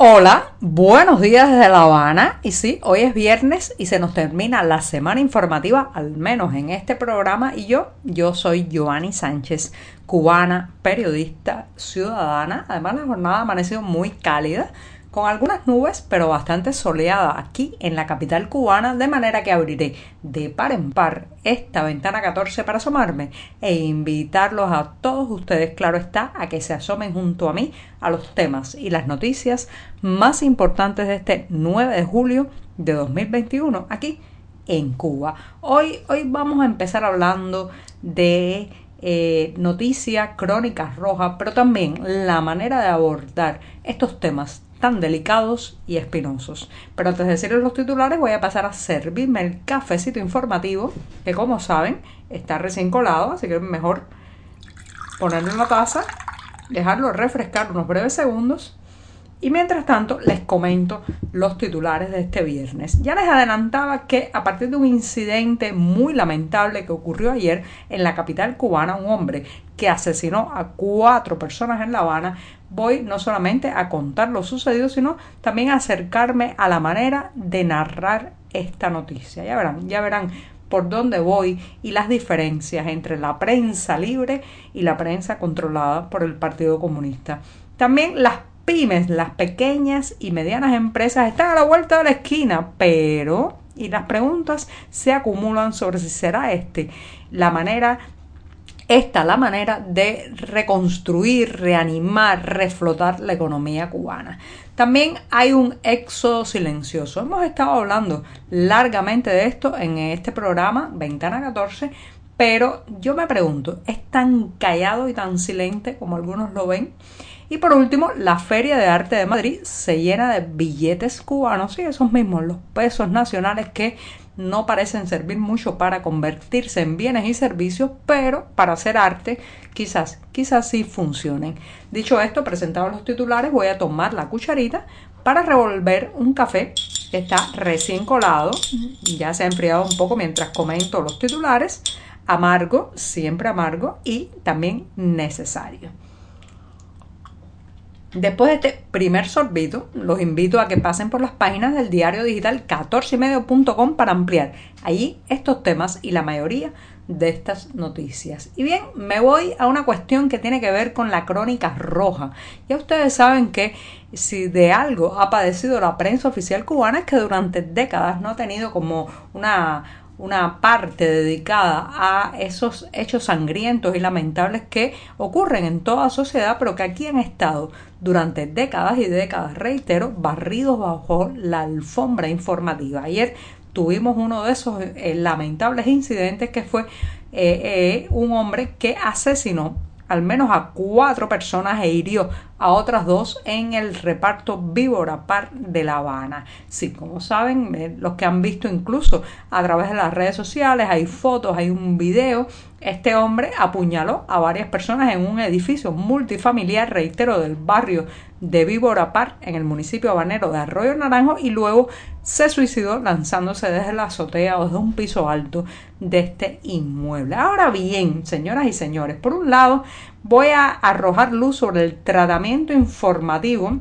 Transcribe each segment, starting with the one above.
Hola, buenos días desde La Habana. Y sí, hoy es viernes y se nos termina la semana informativa, al menos en este programa. Y yo, yo soy Joanny Sánchez, cubana, periodista, ciudadana. Además, la jornada ha amanecido muy cálida con algunas nubes, pero bastante soleada aquí en la capital cubana, de manera que abriré de par en par esta ventana 14 para asomarme e invitarlos a todos ustedes, claro está, a que se asomen junto a mí a los temas y las noticias más importantes de este 9 de julio de 2021 aquí en Cuba. Hoy, hoy vamos a empezar hablando de eh, noticias, crónicas rojas, pero también la manera de abordar estos temas tan delicados y espinosos. Pero antes de decirles los titulares voy a pasar a servirme el cafecito informativo, que como saben está recién colado, así que es mejor ponerlo en la taza, dejarlo refrescar unos breves segundos y mientras tanto les comento los titulares de este viernes. Ya les adelantaba que a partir de un incidente muy lamentable que ocurrió ayer en la capital cubana, un hombre que asesinó a cuatro personas en La Habana, voy no solamente a contar lo sucedido, sino también a acercarme a la manera de narrar esta noticia. Ya verán, ya verán por dónde voy y las diferencias entre la prensa libre y la prensa controlada por el Partido Comunista. También las pymes, las pequeñas y medianas empresas están a la vuelta de la esquina, pero y las preguntas se acumulan sobre si será este la manera esta la manera de reconstruir, reanimar, reflotar la economía cubana. También hay un éxodo silencioso. Hemos estado hablando largamente de esto en este programa, Ventana 14, pero yo me pregunto, ¿es tan callado y tan silente como algunos lo ven? Y por último, la Feria de Arte de Madrid se llena de billetes cubanos y esos mismos, los pesos nacionales que no parecen servir mucho para convertirse en bienes y servicios, pero para hacer arte quizás, quizás sí funcionen. Dicho esto, presentados los titulares, voy a tomar la cucharita para revolver un café que está recién colado, ya se ha enfriado un poco mientras comento los titulares, amargo, siempre amargo y también necesario. Después de este primer sorbito, los invito a que pasen por las páginas del diario digital 14medio.com para ampliar allí estos temas y la mayoría de estas noticias. Y bien, me voy a una cuestión que tiene que ver con la crónica roja. Ya ustedes saben que si de algo ha padecido la prensa oficial cubana es que durante décadas no ha tenido como una una parte dedicada a esos hechos sangrientos y lamentables que ocurren en toda sociedad, pero que aquí han estado durante décadas y décadas, reitero, barridos bajo la alfombra informativa. Ayer tuvimos uno de esos eh, lamentables incidentes que fue eh, eh, un hombre que asesinó al menos a cuatro personas e hirió a otras dos en el reparto Víbora Par de La Habana. Sí, como saben, eh, los que han visto incluso a través de las redes sociales, hay fotos, hay un video, este hombre apuñaló a varias personas en un edificio multifamiliar, reitero, del barrio de Víbora Par en el municipio habanero de Arroyo Naranjo y luego se suicidó lanzándose desde la azotea o desde un piso alto de este inmueble. Ahora bien, señoras y señores, por un lado voy a arrojar luz sobre el tratamiento informativo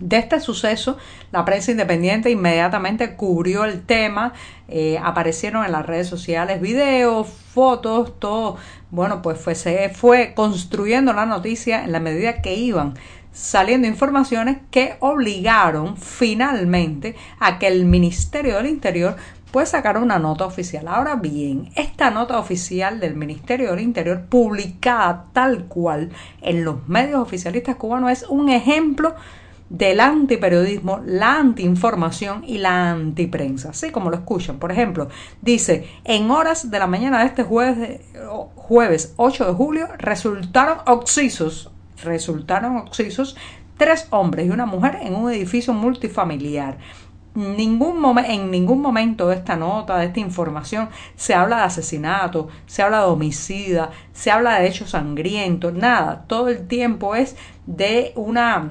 de este suceso, la prensa independiente inmediatamente cubrió el tema, eh, aparecieron en las redes sociales videos, fotos, todo, bueno, pues fue, se fue construyendo la noticia en la medida que iban saliendo informaciones que obligaron finalmente a que el Ministerio del Interior pueda sacar una nota oficial. Ahora bien, esta nota oficial del Ministerio del Interior publicada tal cual en los medios oficialistas cubanos es un ejemplo del antiperiodismo, la antiinformación y la antiprensa, así como lo escuchan. Por ejemplo, dice, en horas de la mañana de este jueves, jueves 8 de julio, resultaron oxisos, resultaron oxisos tres hombres y una mujer en un edificio multifamiliar ningún en ningún momento de esta nota, de esta información, se habla de asesinato, se habla de homicida, se habla de hechos sangrientos, nada. Todo el tiempo es de una,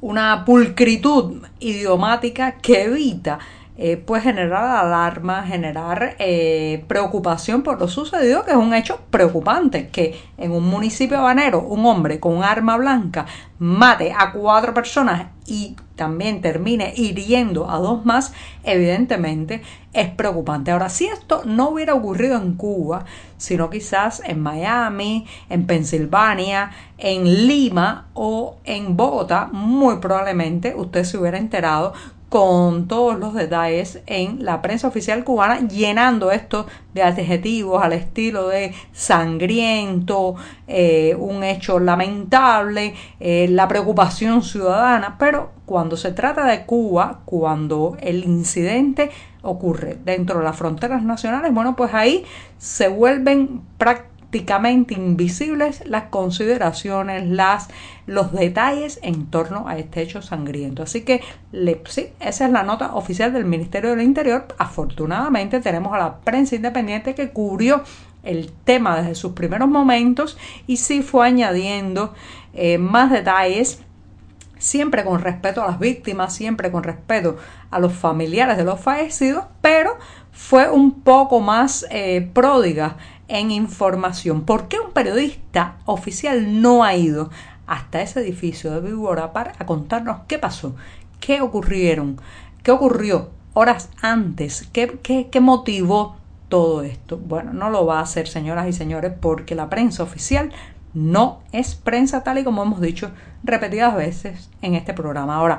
una pulcritud idiomática que evita eh, pues generar alarma, generar eh, preocupación por lo sucedido, que es un hecho preocupante, que en un municipio habanero un hombre con un arma blanca mate a cuatro personas y también termine hiriendo a dos más, evidentemente es preocupante. Ahora, si esto no hubiera ocurrido en Cuba, sino quizás en Miami, en Pensilvania, en Lima o en Bogotá, muy probablemente usted se hubiera enterado con todos los detalles en la prensa oficial cubana, llenando esto de adjetivos al estilo de sangriento, eh, un hecho lamentable, eh, la preocupación ciudadana, pero cuando se trata de Cuba, cuando el incidente ocurre dentro de las fronteras nacionales, bueno, pues ahí se vuelven prácticamente prácticamente invisibles las consideraciones, las, los detalles en torno a este hecho sangriento. Así que sí, esa es la nota oficial del Ministerio del Interior. Afortunadamente tenemos a la prensa independiente que cubrió el tema desde sus primeros momentos y sí fue añadiendo eh, más detalles siempre con respeto a las víctimas, siempre con respeto a los familiares de los fallecidos, pero fue un poco más eh, pródiga en información. ¿Por qué un periodista oficial no ha ido hasta ese edificio de Víbora para contarnos qué pasó, qué ocurrieron, qué ocurrió horas antes, qué, qué, qué motivó todo esto? Bueno, no lo va a hacer, señoras y señores, porque la prensa oficial no es prensa tal y como hemos dicho repetidas veces en este programa. Ahora,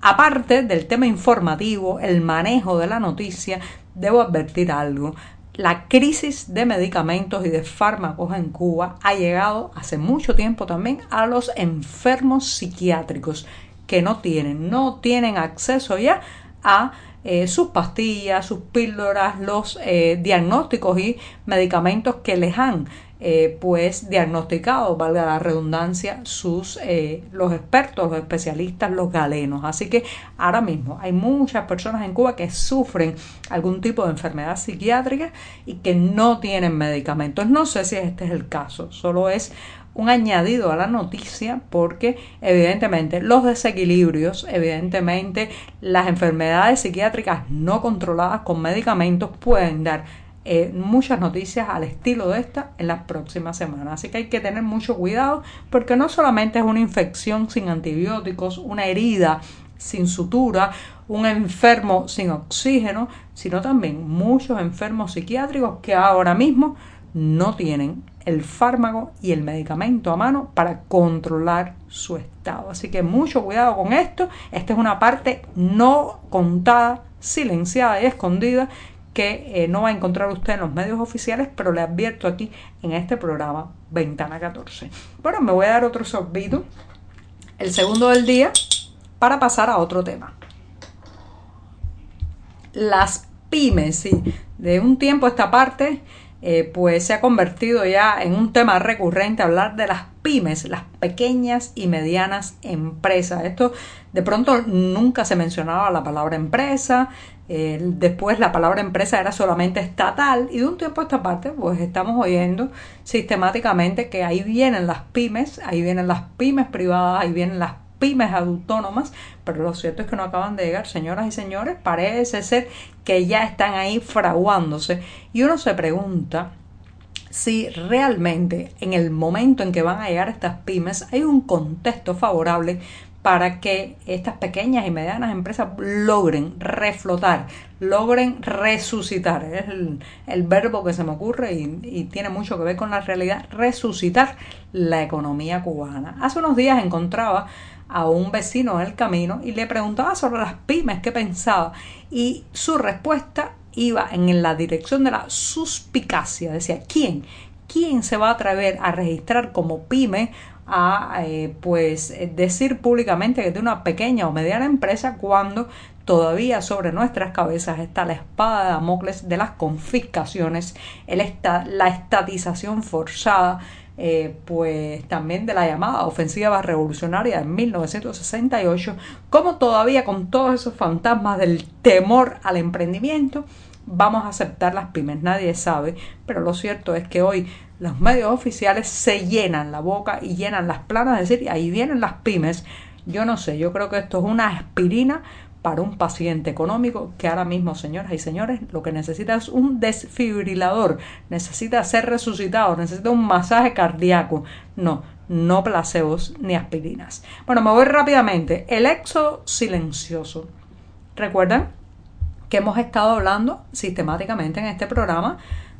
aparte del tema informativo, el manejo de la noticia, debo advertir algo la crisis de medicamentos y de fármacos en Cuba ha llegado hace mucho tiempo también a los enfermos psiquiátricos que no tienen, no tienen acceso ya a eh, sus pastillas, sus píldoras, los eh, diagnósticos y medicamentos que les han eh, pues diagnosticado, valga la redundancia, sus eh, los expertos, los especialistas, los galenos. Así que ahora mismo hay muchas personas en Cuba que sufren algún tipo de enfermedad psiquiátrica y que no tienen medicamentos. No sé si este es el caso, solo es un añadido a la noticia porque evidentemente los desequilibrios, evidentemente las enfermedades psiquiátricas no controladas con medicamentos pueden dar eh, muchas noticias al estilo de esta en las próximas semanas. Así que hay que tener mucho cuidado porque no solamente es una infección sin antibióticos, una herida sin sutura, un enfermo sin oxígeno, sino también muchos enfermos psiquiátricos que ahora mismo no tienen el fármaco y el medicamento a mano para controlar su estado. Así que mucho cuidado con esto. Esta es una parte no contada, silenciada y escondida que eh, no va a encontrar usted en los medios oficiales, pero le advierto aquí en este programa Ventana 14. Bueno, me voy a dar otro sorbito, el segundo del día, para pasar a otro tema. Las pymes, sí, de un tiempo a esta parte, eh, pues se ha convertido ya en un tema recurrente hablar de las pymes, las pequeñas y medianas empresas. Esto de pronto nunca se mencionaba la palabra empresa, después la palabra empresa era solamente estatal y de un tiempo a esta parte pues estamos oyendo sistemáticamente que ahí vienen las pymes, ahí vienen las pymes privadas, ahí vienen las pymes autónomas, pero lo cierto es que no acaban de llegar, señoras y señores, parece ser que ya están ahí fraguándose. Y uno se pregunta si realmente en el momento en que van a llegar estas pymes hay un contexto favorable para que estas pequeñas y medianas empresas logren reflotar, logren resucitar. Es el, verbo que se me ocurre y, tiene mucho que ver con la realidad, resucitar la economía cubana. Hace unos días encontraba a un vecino en el camino y le preguntaba sobre las pymes, qué pensaba, y su respuesta iba en la dirección de la suspicacia. Decía, ¿quién? ¿Quién se va a atrever a registrar como pyme a eh, pues decir públicamente que tiene una pequeña o mediana empresa cuando todavía sobre nuestras cabezas está la espada de Damocles de las confiscaciones, el la estatización forzada, eh, pues también de la llamada ofensiva revolucionaria de 1968, como todavía con todos esos fantasmas del temor al emprendimiento, vamos a aceptar las pymes, nadie sabe, pero lo cierto es que hoy los medios oficiales se llenan la boca y llenan las planas, es decir, ahí vienen las pymes. Yo no sé, yo creo que esto es una aspirina para un paciente económico que ahora mismo, señoras y señores, lo que necesita es un desfibrilador, necesita ser resucitado, necesita un masaje cardíaco. No, no placebos ni aspirinas. Bueno, me voy rápidamente. El éxodo silencioso. ¿Recuerdan que hemos estado hablando sistemáticamente en este programa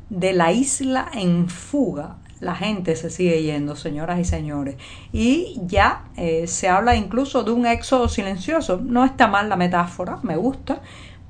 de la isla en fuga? la gente se sigue yendo, señoras y señores. Y ya eh, se habla incluso de un éxodo silencioso. No está mal la metáfora, me gusta,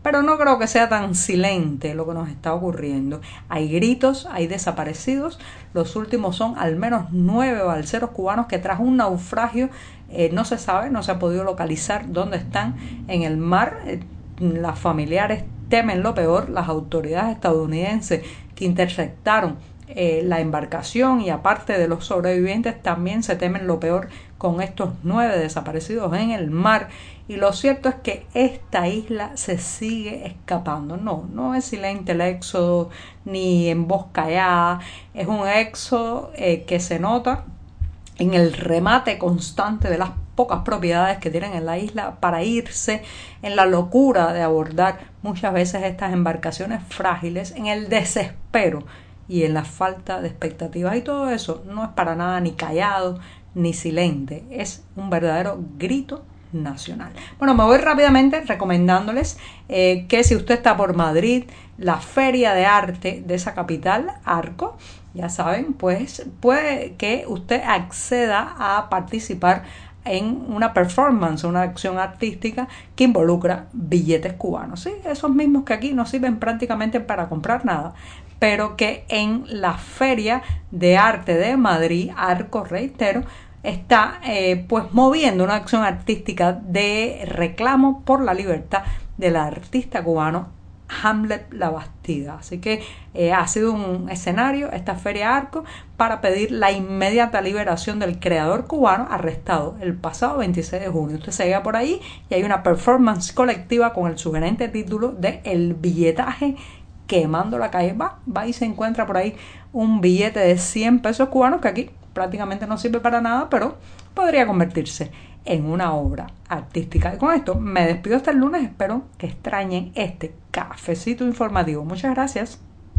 pero no creo que sea tan silente lo que nos está ocurriendo. Hay gritos, hay desaparecidos. Los últimos son al menos nueve balseros cubanos que tras un naufragio eh, no se sabe, no se ha podido localizar dónde están en el mar. Eh, las familiares temen lo peor. Las autoridades estadounidenses que interceptaron eh, la embarcación y aparte de los sobrevivientes también se temen lo peor con estos nueve desaparecidos en el mar y lo cierto es que esta isla se sigue escapando no, no es silente el éxodo ni en voz callada es un éxodo eh, que se nota en el remate constante de las pocas propiedades que tienen en la isla para irse, en la locura de abordar muchas veces estas embarcaciones frágiles, en el desespero y en la falta de expectativas y todo eso no es para nada ni callado ni silente, es un verdadero grito nacional. Bueno, me voy rápidamente recomendándoles eh, que si usted está por Madrid, la feria de arte de esa capital, Arco, ya saben, pues puede que usted acceda a participar en una performance, una acción artística que involucra billetes cubanos. ¿sí? Esos mismos que aquí no sirven prácticamente para comprar nada, pero que en la Feria de Arte de Madrid, Arco Reitero, está eh, pues moviendo una acción artística de reclamo por la libertad del artista cubano Hamlet La Bastida. Así que eh, ha sido un escenario esta feria Arco para pedir la inmediata liberación del creador cubano arrestado el pasado 26 de junio. Usted se llega por ahí y hay una performance colectiva con el sugerente título de El billetaje quemando la calle. Va, va y se encuentra por ahí un billete de 100 pesos cubanos que aquí prácticamente no sirve para nada, pero podría convertirse en una obra artística. Y con esto me despido hasta el lunes. Espero que extrañen este cafecito informativo. Muchas gracias.